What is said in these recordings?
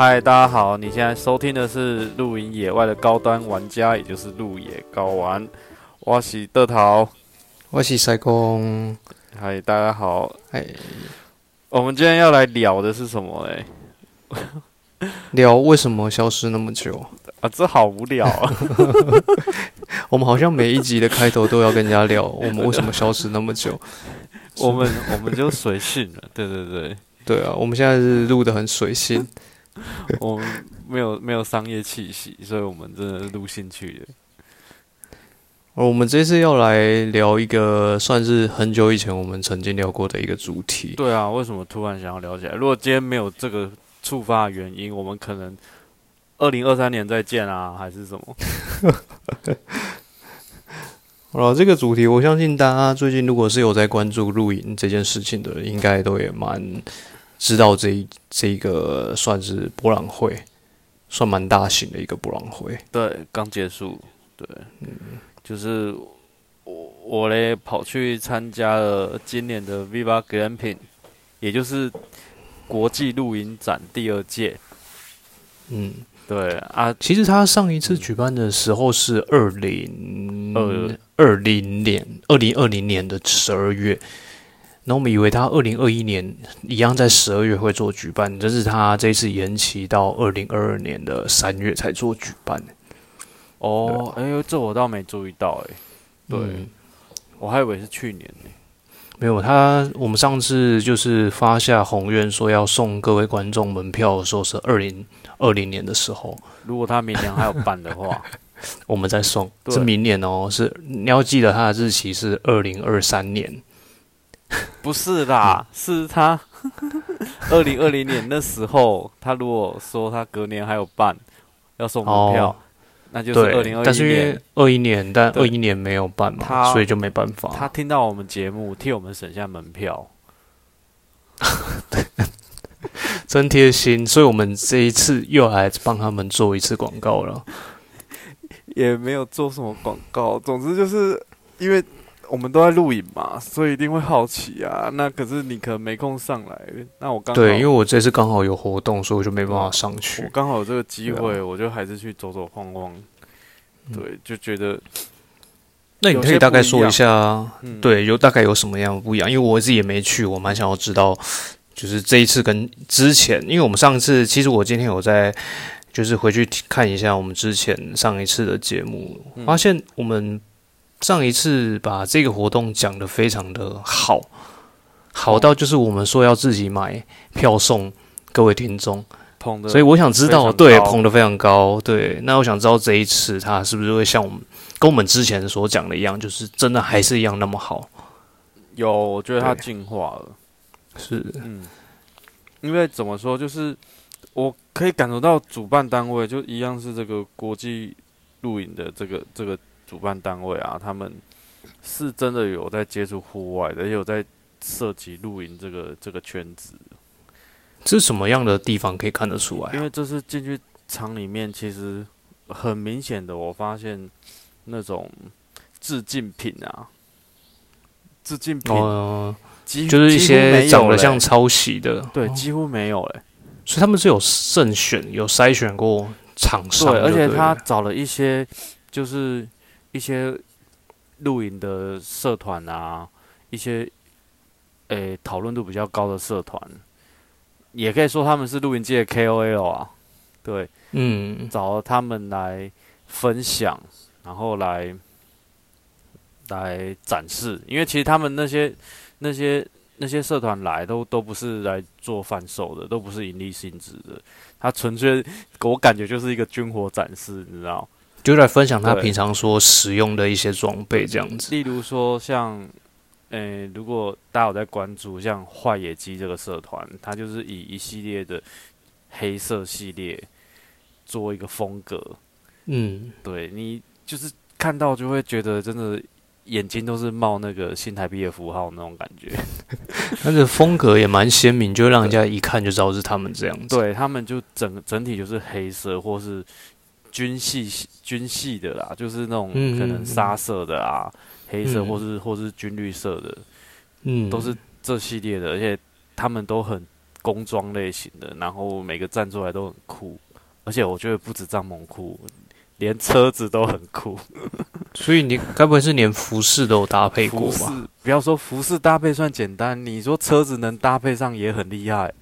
嗨，大家好！你现在收听的是露营野外的高端玩家，也就是露野高玩。我是德桃，我是塞公。嗨，大家好。哎，我们今天要来聊的是什么嘞？聊为什么消失那么久 啊？这好无聊啊！我们好像每一集的开头都要跟人家聊 我们为什么消失那么久。我们我们就随性了，对对对，对啊，我们现在是录的很随性。我们没有没有商业气息，所以我们真的录兴趣的。我们这次要来聊一个算是很久以前我们曾经聊过的一个主题。对啊，为什么突然想要聊起来？如果今天没有这个触发原因，我们可能二零二三年再见啊，还是什么？好了，这个主题，我相信大家最近如果是有在关注露营这件事情的，应该都也蛮。知道这一这个算是博览会，算蛮大型的一个博览会。对，刚结束。对，嗯，就是我我嘞跑去参加了今年的 Viva Glamping，也就是国际露营展第二届。嗯，对啊，其实他上一次举办的时候是二零二二零年二零二零年的十二月。那我们以为他二零二一年一样在十二月会做举办，但是他这次延期到二零二二年的三月才做举办。哦，哎呦，这我倒没注意到，哎，对，我还以为是去年呢。没有，他我们上次就是发下宏愿说要送各位观众门票的时候是二零二零年的时候。如果他明年还有办的话，我们再送。是明年哦，是你要记得他的日期是二零二三年。不是啦，是他 二零二零年那时候，他如果说他隔年还有办要送门票，那就是二零二一年。二一年，但二一年没有办嘛，所以就没办法。他听到我们节目，替我们省下门票，真贴心。所以我们这一次又来帮他们做一次广告了，也没有做什么广告。总之就是因为。我们都在录影嘛，所以一定会好奇啊。那可是你可能没空上来，那我刚对，因为我这次刚好有活动，所以我就没办法上去。我刚好有这个机会，我就还是去走走晃晃。对，就觉得。那你可以大概说一下，对，有大概有什么样不一样？因为我自己也没去，我蛮想要知道，就是这一次跟之前，因为我们上次其实我今天有在，就是回去看一下我们之前上一次的节目，发现我们。上一次把这个活动讲得非常的好，好到就是我们说要自己买票送各位听众，捧的，所以我想知道，对，捧的非常高，对，那我想知道这一次他是不是会像我们跟我们之前所讲的一样，就是真的还是一样那么好？有，我觉得他进化了，是，嗯，因为怎么说，就是我可以感受到主办单位就一样是这个国际露营的这个这个。主办单位啊，他们是真的有在接触户外的，也有在涉及露营这个这个圈子。是什么样的地方可以看得出来？因为这是进去厂里面，其实很明显的，我发现那种致敬品啊，致敬品，就是一些长得像抄袭的，对，几乎没有嘞。所以他们是有慎选、有筛选过厂商，对，而且他找了一些就是。一些露营的社团啊，一些诶讨论度比较高的社团，也可以说他们是露营界的 KOL 啊。对，嗯，找他们来分享，然后来来展示。因为其实他们那些那些那些社团来都都不是来做贩售的，都不是盈利性质的。他纯粹我感觉就是一个军火展示，你知道。就来分享他平常说使用的一些装备这样子，例如说像，诶，如果大家有在关注像坏野鸡这个社团，它就是以一系列的黑色系列做一个风格，嗯，对你就是看到就会觉得真的眼睛都是冒那个新台币的符号那种感觉，但 是 风格也蛮鲜明，就让人家一看就知道是他们这样子，对他们就整整体就是黑色或是。军系军系的啦，就是那种可能沙色的啊，黑色或是或是军绿色的，嗯，都是这系列的，而且他们都很工装类型的，然后每个站出来都很酷，而且我觉得不止帐篷酷，连车子都很酷。所以你该不会是连服饰都有搭配过吧？不要说服饰搭配算简单，你说车子能搭配上也很厉害。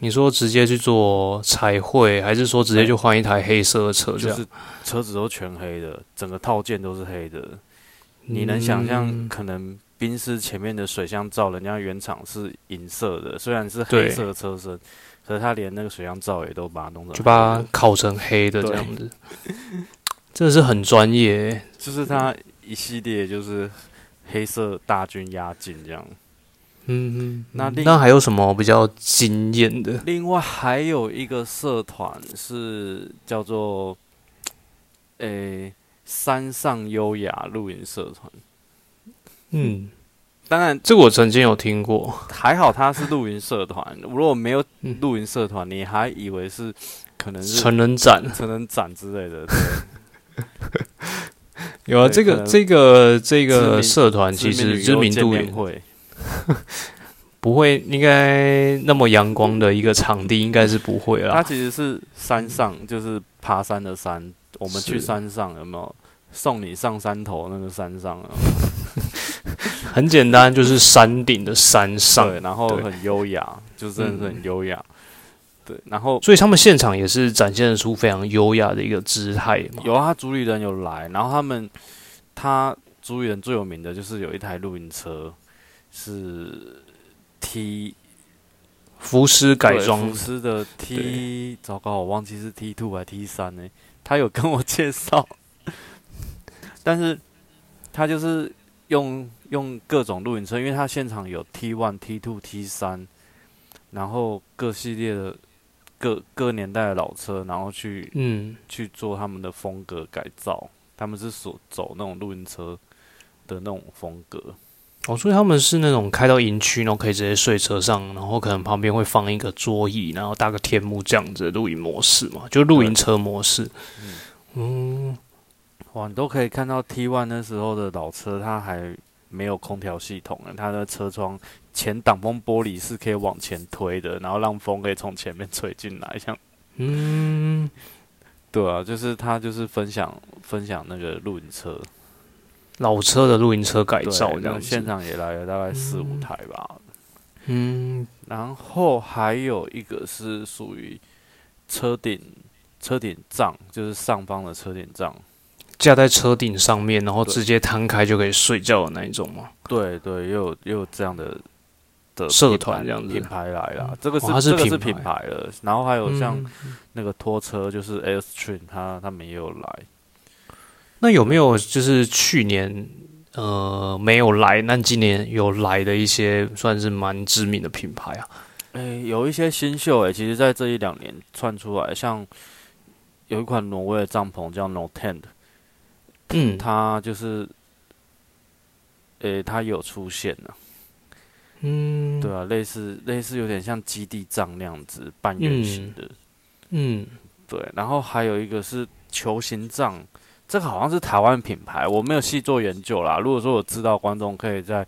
你说直接去做彩绘，还是说直接就换一台黑色的车？就是车子都全黑的，整个套件都是黑的。你能想象可能宾士前面的水箱罩，人家原厂是银色的，虽然是黑色车身，可是他连那个水箱罩也都把它弄成，就把它烤成黑的这样子。真的是很专业，就是它一系列就是黑色大军压境这样。嗯嗯，那那还有什么比较惊艳的？另外还有一个社团是叫做，诶。山上优雅露营社团，嗯，当然，这个我曾经有听过。还好它是露营社团，如果没有露营社团，你还以为是可能是成人展、成人展之类的。有啊，这个这个这个社团其实知名度也会 不会应该那么阳光的一个场地，应该是不会啦。它其实是山上，就是爬山的山。我们去山上有没有送你上山头那个山上啊？很简单，就是山顶的山上，对，然后很优雅，就真的是很优雅。对，然后所以他们现场也是展现出非常优雅的一个姿态嘛。有啊，主理人有来，然后他们他主理人最有名的就是有一台露营车是 T 福斯改装，福斯的 T，糟糕，我忘记是 T two 还是 T 三呢？他有跟我介绍，但是他就是用用各种露营车，因为他现场有 T one、T two、T 三，然后各系列的各各年代的老车，然后去嗯去做他们的风格改造，他们是所走那种露营车的那种风格。哦，所以他们是那种开到营区，然后可以直接睡车上，然后可能旁边会放一个桌椅，然后搭个天幕这样子的露营模式嘛，就露营车模式。嗯，哇，你都可以看到 T One 那时候的老车，它还没有空调系统呢，它的车窗前挡风玻璃是可以往前推的，然后让风可以从前面吹进来，像嗯，对啊，就是他就是分享分享那个露营车。老车的露营车改造，这样现场也来了大概四五台吧。嗯，然后还有一个是属于车顶车顶帐，就是上方的车顶帐，架在车顶上面，然后直接摊开就可以睡觉的那一种吗？对对，又有又有这样的的社团这样子。品牌来了，这个是这个是品牌。了。然后还有像那个拖车，就是 Airstream，他他们也有来。那有没有就是去年呃没有来，那今年有来的一些算是蛮知名的品牌啊？诶，有一些新秀诶，其实在这一两年窜出来，像有一款挪威的帐篷叫 No Tent，嗯，它就是诶，它有出现了，嗯，对啊，类似类似有点像基地帐那样子半圆形的，嗯，对，然后还有一个是球形帐。这个好像是台湾品牌，我没有细做研究啦。如果说我知道，观众可以在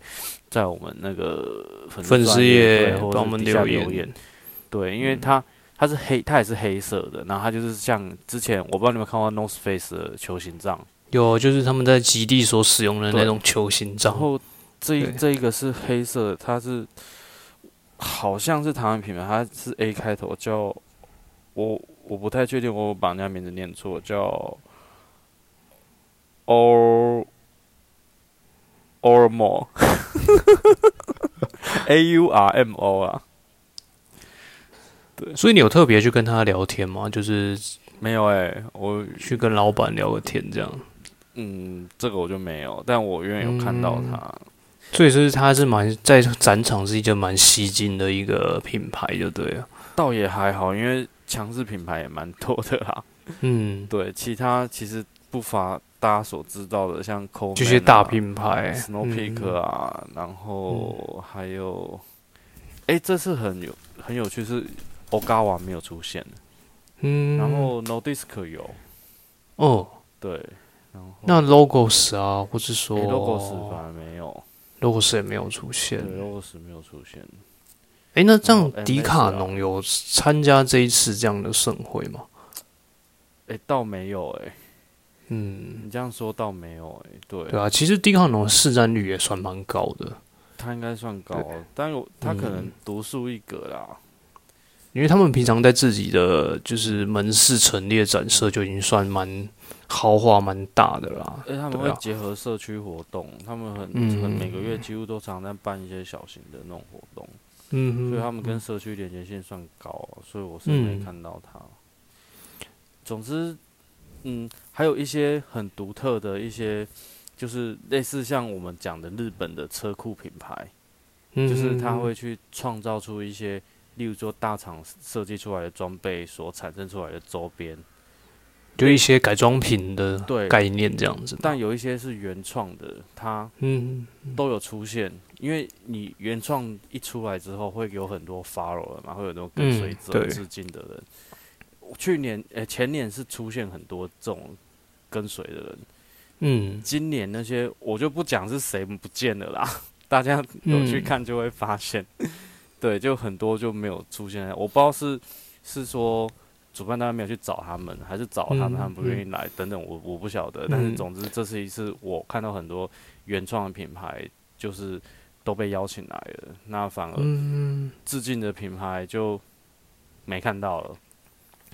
在我们那个粉丝页或我们留言。对，因为它它是黑，它也是黑色的。然后它就是像之前我不知道你们看过 North Face 的球形帐，有就是他们在基地所使用的那种球形帐。然后这一这一个是黑色，它是好像是台湾品牌，它是 A 开头，叫我我不太确定，我把人家名字念错，叫。Or or more，A U R M O 啊，对，所以你有特别去跟他聊天吗？就是没有哎，我去跟老板聊个天这样。嗯，这个我就没有，但我远远有看到他，所以是他是蛮在展场是一件蛮吸睛的一个品牌，就对了。倒也还好，因为强势品牌也蛮多的啦。嗯，对，其他其实不乏。大家所知道的，像这些大品牌，Snow Peak 啊，然后还有，哎，这次很有很有趣，是 Ogawa 没有出现。嗯，然后 No Disc 有，哦，对，然后。那 Logos 啊，或是说 Logos 反而没有，Logos 也没有出现，Logos 没有出现，哎，那这样迪卡侬有参加这一次这样的盛会吗？哎，倒没有哎。嗯，你这样说倒没有哎。对对啊，其实迪卡侬市占率也算蛮高的。他应该算高，但有他可能独树一格啦。因为他们平常在自己的就是门市陈列展示就已经算蛮豪华、蛮大的啦。而他们会结合社区活动，他们很很每个月几乎都常在办一些小型的那种活动。嗯，所以他们跟社区连接性算高，所以我是没看到他。总之，嗯，还有一些很独特的一些，就是类似像我们讲的日本的车库品牌，就是他会去创造出一些。例如说，大厂设计出来的装备所产生出来的周边，就一些改装品的概念这样子。但有一些是原创的，它嗯都有出现。因为你原创一出来之后，会有很多 follow 嘛，会有很多跟随者、致敬的人。去年诶，前年是出现很多这种跟随的人。嗯，今年那些我就不讲是谁不见了啦，大家有去看就会发现。对，就很多就没有出现。我不知道是是说主办单位没有去找他们，还是找他们他们不愿意来等等，我我不晓得。但是总之，这是一次我看到很多原创的品牌就是都被邀请来了，那反而致敬的品牌就没看到了。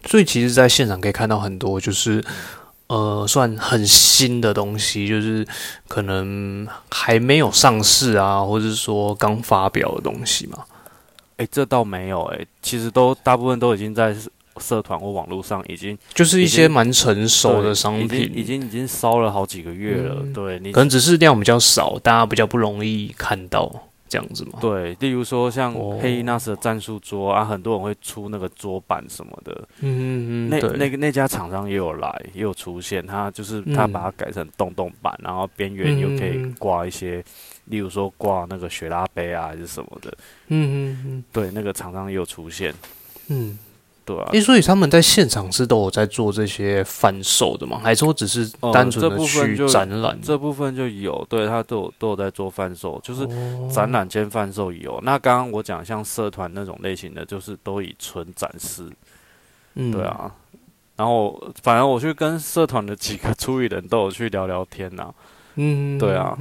所以其实，在现场可以看到很多就是呃，算很新的东西，就是可能还没有上市啊，或者是说刚发表的东西嘛。哎，这倒没有哎，其实都大部分都已经在社团或网络上已经就是一些蛮成熟的商品，已经已经烧了好几个月了。对，可能只是量比较少，大家比较不容易看到这样子嘛。对，例如说像黑衣那时的战术桌啊，很多人会出那个桌板什么的。嗯嗯嗯，那那个那家厂商也有来，也有出现，他就是他把它改成洞洞板，然后边缘又可以挂一些。例如说挂那个雪拉杯啊，还是什么的，嗯嗯嗯，对，那个厂商也有出现，嗯，对啊，诶，所以他们在现场是都有在做这些贩售的吗？还是说只是单纯的去展览？这部分就有，对他都有都有在做贩售，就是展览兼贩售有。那刚刚我讲像社团那种类型的，就是都以纯展示，嗯，对啊。然后反正我去跟社团的几个出理人都有去聊聊天呐。嗯，对啊，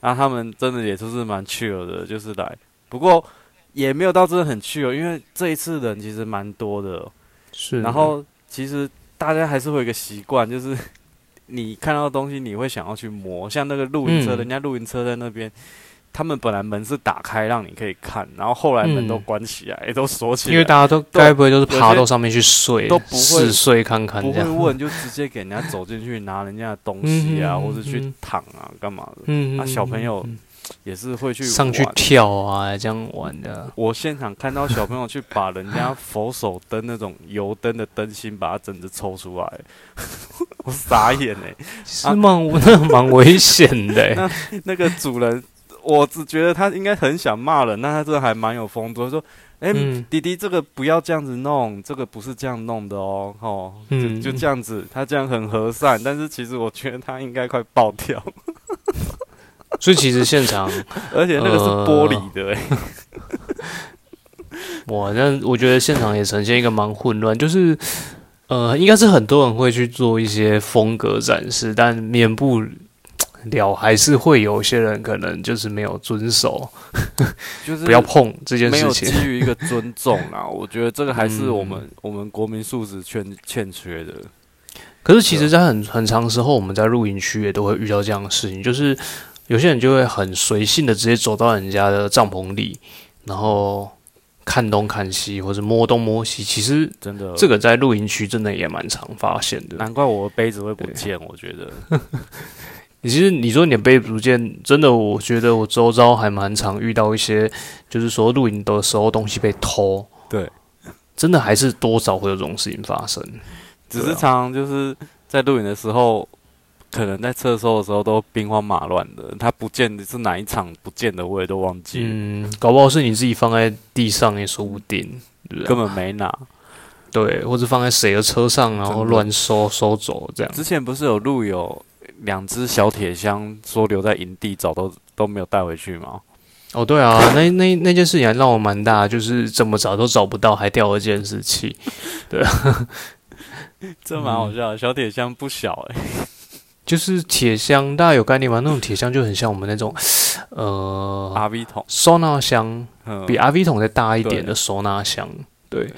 那他们真的也都是蛮 chill 的，就是来，不过也没有到真的很去哦，因为这一次人其实蛮多的，是。然后其实大家还是会有一个习惯，就是 你看到东西你会想要去摸，像那个露营车，人家露营车在那边。他们本来门是打开让你可以看，然后后来门都关起来，都锁起来。因为大家都该不会都是爬到上面去睡，都不会睡看看，不会问就直接给人家走进去拿人家的东西啊，或者去躺啊，干嘛的？啊小朋友也是会去上去跳啊，这样玩的。我现场看到小朋友去把人家佛手灯那种油灯的灯芯把它整只抽出来，我傻眼哎，是蛮那蛮危险的。那那个主人。我只觉得他应该很想骂人，那他这还蛮有风度。他说：“哎，弟弟，这个不要这样子弄，这个不是这样弄的哦，哦，就就这样子。”他这样很和善，但是其实我觉得他应该快爆掉。所以其实现场，而且那个是玻璃的，哎，哇！那我觉得现场也呈现一个蛮混乱，就是呃，应该是很多人会去做一些风格展示，但免不。了还是会有些人可能就是没有遵守，就是 不要碰这件事情，基于一个尊重啊，我觉得这个还是我们我们国民素质欠欠缺的。可是其实，在很很长时候，我们在露营区也都会遇到这样的事情，就是有些人就会很随性的直接走到人家的帐篷里，然后看东看西，或者摸东摸西。其实真的，这个在露营区真的也蛮常发现的。难怪我的杯子会不见，我觉得。其实你说你的背不见，真的，我觉得我周遭还蛮常遇到一些，就是说露营的时候东西被偷，对，真的还是多少会有这种事情发生。只是常就是在露营的时候，可能在测收的时候都兵荒马乱的，他不见得是哪一场不见的，我也都忘记。嗯，搞不好是你自己放在地上也说不定，根本没拿。对，或者放在谁的车上，然后乱收收走这样。之前不是有路友。两只小铁箱说留在营地，找都都没有带回去吗？哦，对啊，那那那件事情还让我蛮大，就是怎么找都找不到，还掉了监视器。对啊，这蛮好笑。小铁箱不小哎，就是铁箱，大家有概念吗？那种铁箱就很像我们那种呃，R V 桶收纳箱，比 R V 桶再大一点的收纳箱。对，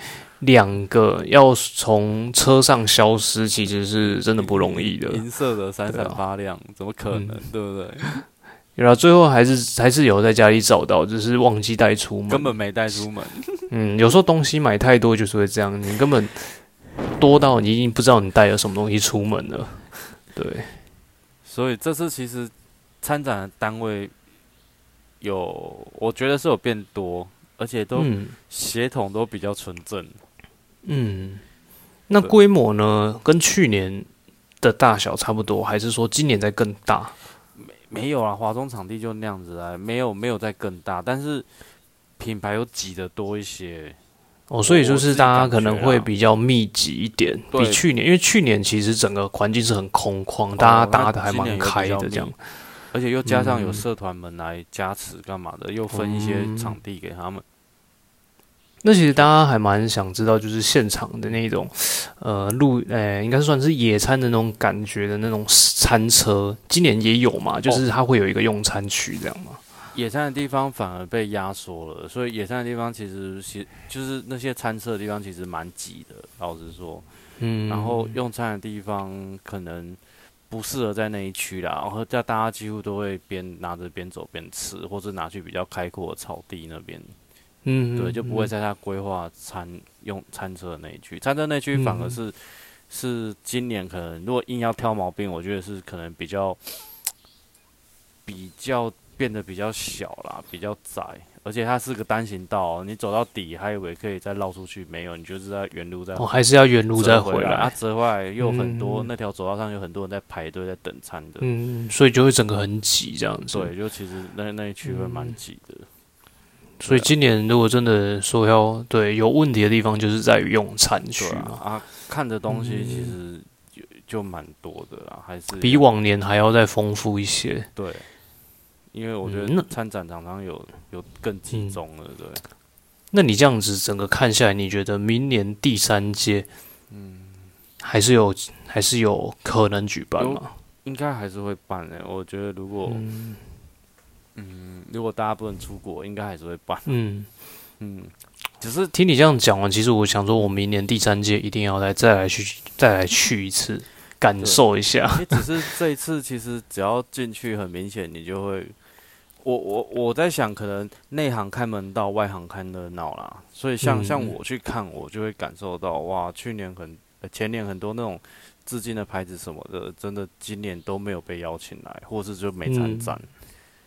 两个要从车上消失，其实是真的不容易的。银色的闪闪发亮，怎么可能？对不对？然后最后还是还是有在家里找到，只是忘记带出门，根本没带出门。嗯，有时候东西买太多就是会这样，你根本多到你已经不知道你带了什么东西出门了。对，所以这次其实参展的单位有，我觉得是有变多，而且都协同都比较纯正。嗯，那规模呢？跟去年的大小差不多，还是说今年在更大？没没有啊，华中场地就那样子啊，没有没有在更大，但是品牌有挤得多一些哦，所以就是大家可能会比较密集一点，比去年，因为去年其实整个环境是很空旷，大家搭的还蛮开的这样，而且又加上有社团们来加持干嘛的，又分一些场地给他们。那其实大家还蛮想知道，就是现场的那种，呃，路，呃，应该算是野餐的那种感觉的那种餐车，今年也有嘛，就是它会有一个用餐区这样吗？野餐的地方反而被压缩了，所以野餐的地方其实其就是那些餐车的地方其实蛮挤的，老实说，嗯，然后用餐的地方可能不适合在那一区啦，然后叫大家几乎都会边拿着边走边吃，或者拿去比较开阔的草地那边。嗯，对，就不会在他规划餐用餐车的那一区，餐车那区反而是是今年可能如果硬要挑毛病，我觉得是可能比较比较变得比较小啦，比较窄，而且它是个单行道，你走到底还以为可以再绕出去，没有，你就是在原路再，哦，还是要原路再回来，啊，折回来又很多，那条走道上有很多人在排队在等餐的，嗯，所以就会整个很挤这样子，对，就其实那那一区会蛮挤的。所以今年如果真的说要对有问题的地方，就是在于用餐区嘛啊，看的东西其实就就蛮多的啦，还是比往年还要再丰富一些。对，因为我觉得参展常常有有更集中了，对。那你这样子整个看下来，你觉得明年第三届，嗯，还是有还是有可能举办吗？应该还是会办的。我觉得如果。嗯，如果大家不能出国，应该还是会办。嗯嗯，只是听你这样讲完，其实我想说，我明年第三届一定要来再来去再来去一次，感受一下。只是这一次，其实只要进去，很明显你就会，我我我在想，可能内行看门道，外行看热闹啦。所以像像我去看，我就会感受到，哇，去年很前年很多那种致敬的牌子什么的，真的今年都没有被邀请来，或是就没参展。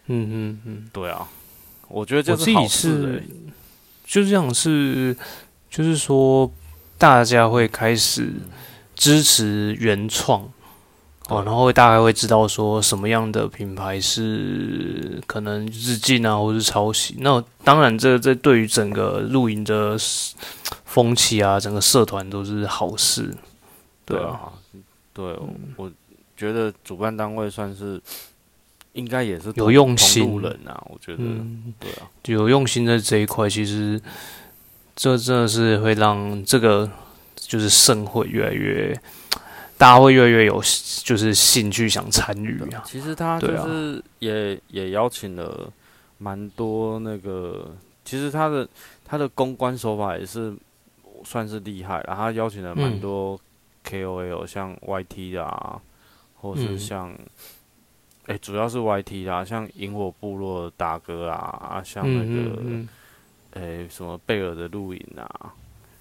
嗯嗯嗯，对啊，我觉得这是好事。就这样是，就是说大家会开始支持原创哦，然后会大概会知道说什么样的品牌是可能日进啊，或是抄袭。那当然，这这对于整个露营的风气啊，整个社团都是好事。对啊，对，我觉得主办单位算是。应该也是有用心。人啊，我觉得，对啊，有用心在这一块，其实这真的是会让这个就是盛会越来越，大家会越来越有就是兴趣想参与啊。其实他就是也也邀请了蛮多那个，其实他的他的公关手法也是算是厉害，然后他邀请了蛮多 KOL，像 YT 啊，或是像。哎，主要是 YT 啦，像萤火部落大哥啊，像那个，哎，什么贝尔的露营啊，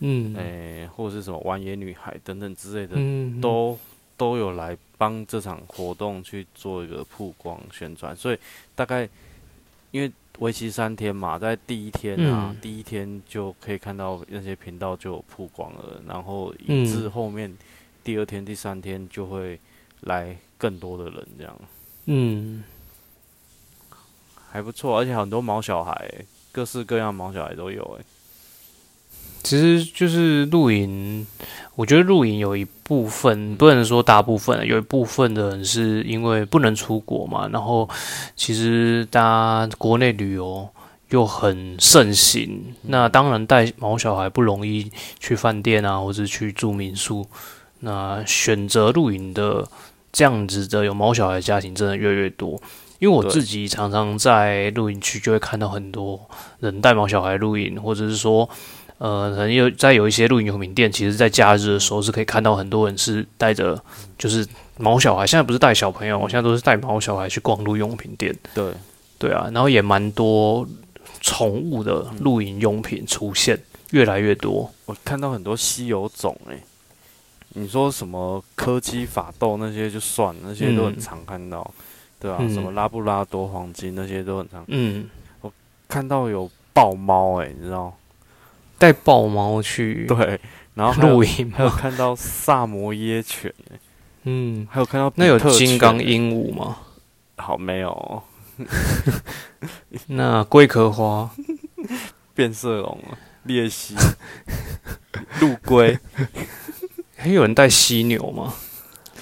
嗯，哎，或者是什么玩野女孩等等之类的，都都有来帮这场活动去做一个曝光宣传。所以大概因为为期三天嘛，在第一天啊，第一天就可以看到那些频道就有曝光了，然后以至后面第二天、第三天就会来更多的人这样。嗯，还不错，而且很多毛小孩，各式各样毛小孩都有哎。其实就是露营，我觉得露营有一部分不能说大部分，有一部分的人是因为不能出国嘛，然后其实大家国内旅游又很盛行。那当然带毛小孩不容易去饭店啊，或者去住民宿。那选择露营的这样子的有毛小孩家庭真的越来越多。因为我自己常常在露营区就会看到很多人带毛小孩露营，或者是说，呃，可能有在有一些露营用品店，其实在假日的时候是可以看到很多人是带着就是毛小孩。现在不是带小朋友，我现在都是带毛小孩去逛露用品店。对，对啊，然后也蛮多宠物的露营用品出现，越来越多。我看到很多稀有种，诶，你说什么柯基法斗那些就算，那些都很常看到。对啊，什么拉布拉多黄金那些都很常。嗯，我看到有豹猫，哎，你知道，带豹猫去对，然后露营，还有看到萨摩耶犬，嗯，还有看到那有金刚鹦鹉吗？好，没有。那龟壳花、变色龙、鬣蜥、陆龟，还有人带犀牛吗？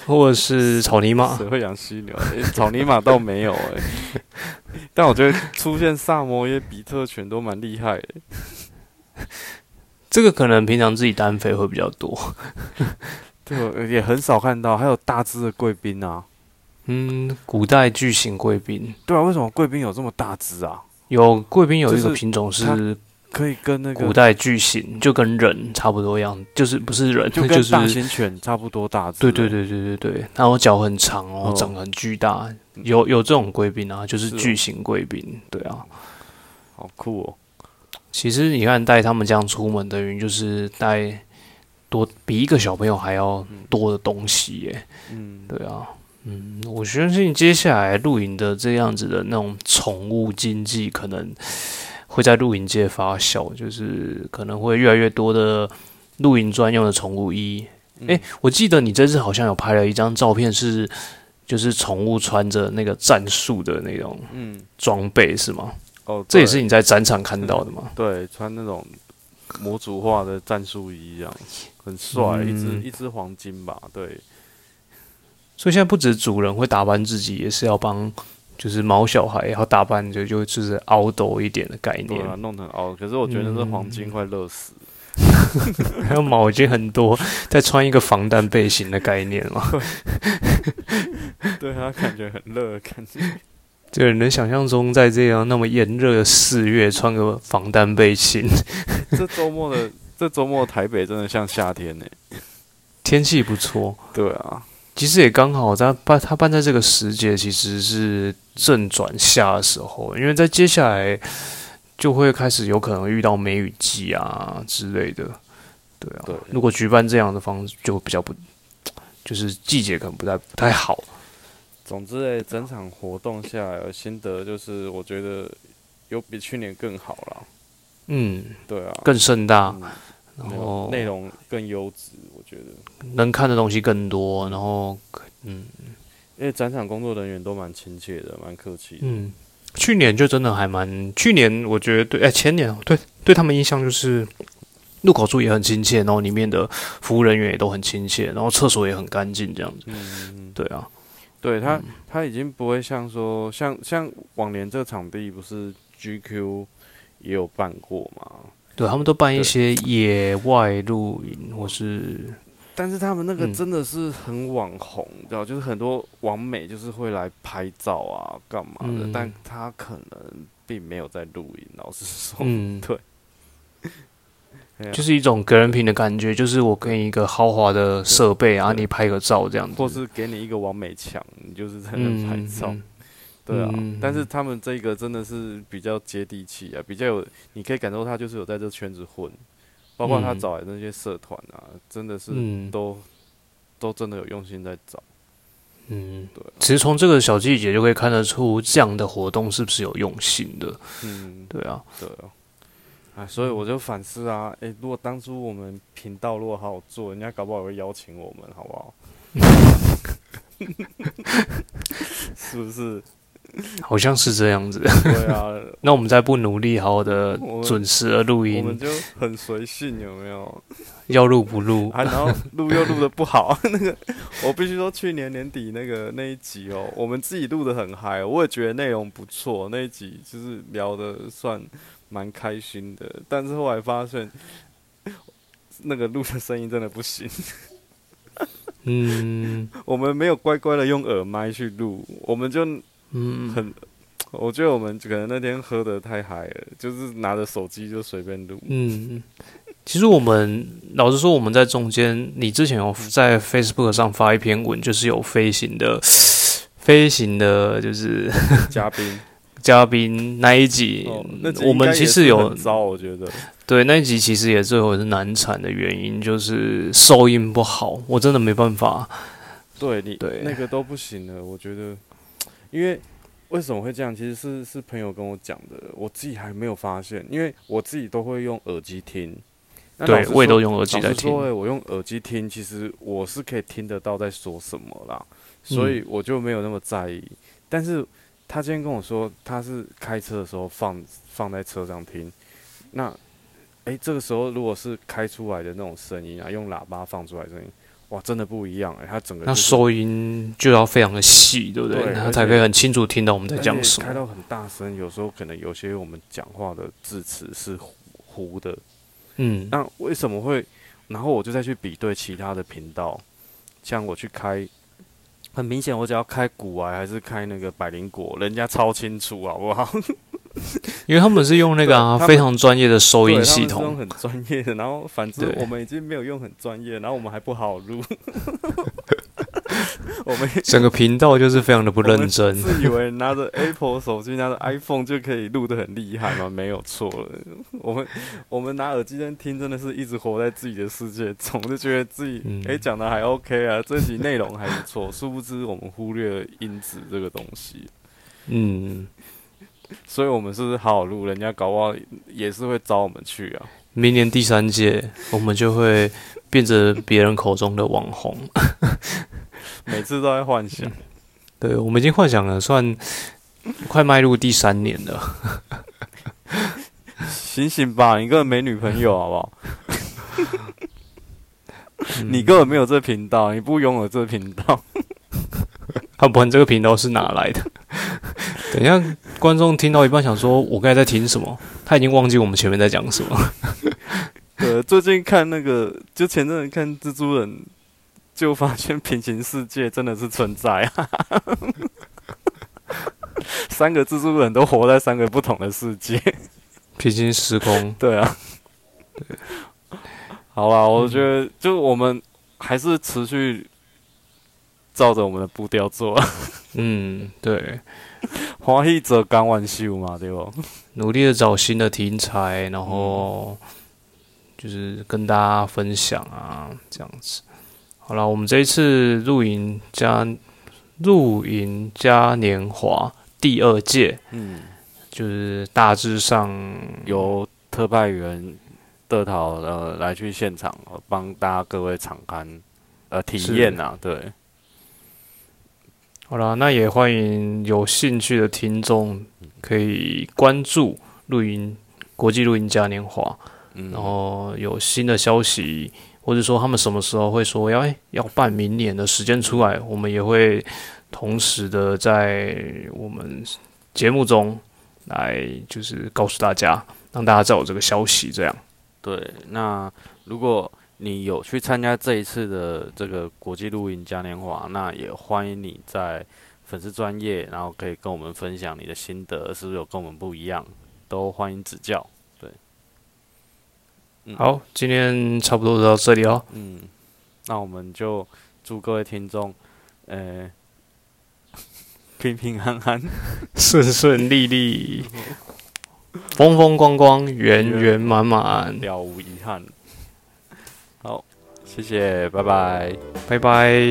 或者是草泥马？谁会养犀牛？草泥马倒没有哎，但我觉得出现萨摩耶、比特犬都蛮厉害的。这个可能平常自己单飞会比较多，对，也很少看到。还有大只的贵宾啊，嗯，古代巨型贵宾。对啊，为什么贵宾有这么大只啊？有贵宾有一个品种是。可以跟那个古代巨型就跟人差不多样，就是不是人，就跟大型犬差不多大。对对对对对对，然后脚很长哦，长得很巨大。有有这种贵宾啊，就是巨型贵宾。对啊，好酷哦。其实你看带他们这样出门，等于就是带多比一个小朋友还要多的东西耶。嗯，对啊，嗯，我相信接下来露营的这样子的那种宠物经济可能。会在露营界发酵，就是可能会越来越多的露营专用的宠物衣。哎，我记得你这次好像有拍了一张照片，是就是宠物穿着那个战术的那种嗯装备是吗？哦，这也是你在展场看到的吗？对，穿那种模组化的战术衣，这样很帅，一只一只黄金吧？对。所以现在不止主人会打扮自己，也是要帮。就是毛小孩要打扮就就就是凹斗一点的概念，对啊，弄成凹。可是我觉得这黄金快热死，还有毛巾很多，再穿一个防弹背心的概念嘛。对他感觉很热，感觉。对，能想象中在这样那么炎热的四月穿个防弹背心。这周末的这周末台北真的像夏天呢，天气不错。对啊。其实也刚好，在办他办在这个时节，其实是正转夏的时候，因为在接下来就会开始有可能遇到梅雨季啊之类的，对啊。对。如果举办这样的方式，就比较不，就是季节可能不太不太好。总之，整场活动下来，心得就是我觉得有比去年更好了。嗯，对啊，更盛大。然后内容更优质，我觉得能看的东西更多。然后，嗯，因为展场工作人员都蛮亲切的，蛮客气。嗯，去年就真的还蛮，去年我觉得对，哎，前年对对他们印象就是入口处也很亲切，然后里面的服务人员也都很亲切，然后厕所也很干净，这样子。嗯，对啊，对他他已经不会像说像像往年这个场地不是 GQ 也有办过吗？对他们都办一些野外露营，或是，但是他们那个真的是很网红，知道就是很多网美就是会来拍照啊，干嘛的？但他可能并没有在露营，老实说，嗯，对，就是一种个人品的感觉，就是我给你一个豪华的设备，然后你拍个照这样子，或是给你一个完美墙，你就是在那拍照。对啊，但是他们这个真的是比较接地气啊，比较有，你可以感受他就是有在这圈子混，包括他找来那些社团啊，真的是都都真的有用心在找。嗯，对，其实从这个小细节就可以看得出这样的活动是不是有用心的。嗯，对啊，对啊，哎，所以我就反思啊，哎，如果当初我们频道如果好好做，人家搞不好会邀请我们，好不好？是不是？好像是这样子。对啊，那我们再不努力，好好的准时的录音，我们就很随性，有没有？要录不录？啊，然后录又录的不好。那个，我必须说，去年年底那个那一集哦，我们自己录的很嗨，我也觉得内容不错。那一集就是聊的算蛮开心的，但是后来发现，那个录的声音真的不行。嗯，我们没有乖乖的用耳麦去录，我们就嗯很，我觉得我们可能那天喝的太嗨了，就是拿着手机就随便录。嗯，其实我们老实说，我们在中间，你之前有在 Facebook 上发一篇文，就是有飞行的飞行的，就是 嘉宾。嘉宾那一集，我们其实有糟，我觉得对那一集其实也最后是难产的原因，就是收音不好，我真的没办法。对你对那个都不行了，我觉得，因为为什么会这样？其实是是朋友跟我讲的，我自己还没有发现，因为我自己都会用耳机听。对，我也都用耳机在听。我用耳机听，其实我是可以听得到在说什么啦，所以我就没有那么在意。但是。他今天跟我说，他是开车的时候放放在车上听。那，哎，这个时候如果是开出来的那种声音啊，用喇叭放出来声音，哇，真的不一样哎！它整个那收音就要非常的细，对不对？它才可以很清楚听到我们在讲什么。开到很大声，有时候可能有些我们讲话的字词是糊的。嗯，那为什么会？然后我就再去比对其他的频道，像我去开。很明显，我只要开古玩还是开那个百灵果，人家超清楚，好不好？因为他们是用那个啊非常专业的收音系统，很专业的。然后反正我们已经没有用很专业，然后我们还不好录。我们 整个频道就是非常的不认真，自以为拿着 Apple 手机、拿着 iPhone 就可以录的很厉害吗？没有错了。我们我们拿耳机在听，真的是一直活在自己的世界总是觉得自己哎讲的还 OK 啊，这集内容还不错。殊不知我们忽略了音质这个东西。嗯，所以我们是不是好好录？人家搞不好也是会找我们去啊。明年第三届，我们就会变成别人口中的网红。每次都在幻想，对我们已经幻想了，算快迈入第三年了。醒醒吧，你根本没女朋友，好不好？你根本没有这频道，你不拥有这频道。他不然这个频道是哪来的？等一下，观众听到一半想说：“我刚才在听什么？”他已经忘记我们前面在讲什么。对，最近看那个，就前阵子看蜘蛛人。就发现平行世界真的是存在啊！三个蜘蛛人都活在三个不同的世界，平行时空。对啊，对，好吧，我觉得就我们还是持续照着我们的步调做。嗯，对，欢喜则刚完秀嘛，对不？努力的找新的题材，然后就是跟大家分享啊，这样子。好了，我们这一次露营加露营嘉年华第二届，嗯，就是大致上由特派员德桃呃来去现场帮大家各位敞开呃体验啊，对。好了，那也欢迎有兴趣的听众可以关注露营国际露营嘉年华，然后有新的消息。或者说他们什么时候会说要要办明年的时间出来，我们也会同时的在我们节目中来就是告诉大家，让大家知道这个消息。这样对。那如果你有去参加这一次的这个国际露营嘉年华，那也欢迎你在粉丝专业，然后可以跟我们分享你的心得，是不是有跟我们不一样，都欢迎指教。好，今天差不多就到这里哦。嗯，那我们就祝各位听众，呃，平平安安，顺顺利利，风风光光，圆圆满满，了无遗憾。好，谢谢，拜拜，拜拜。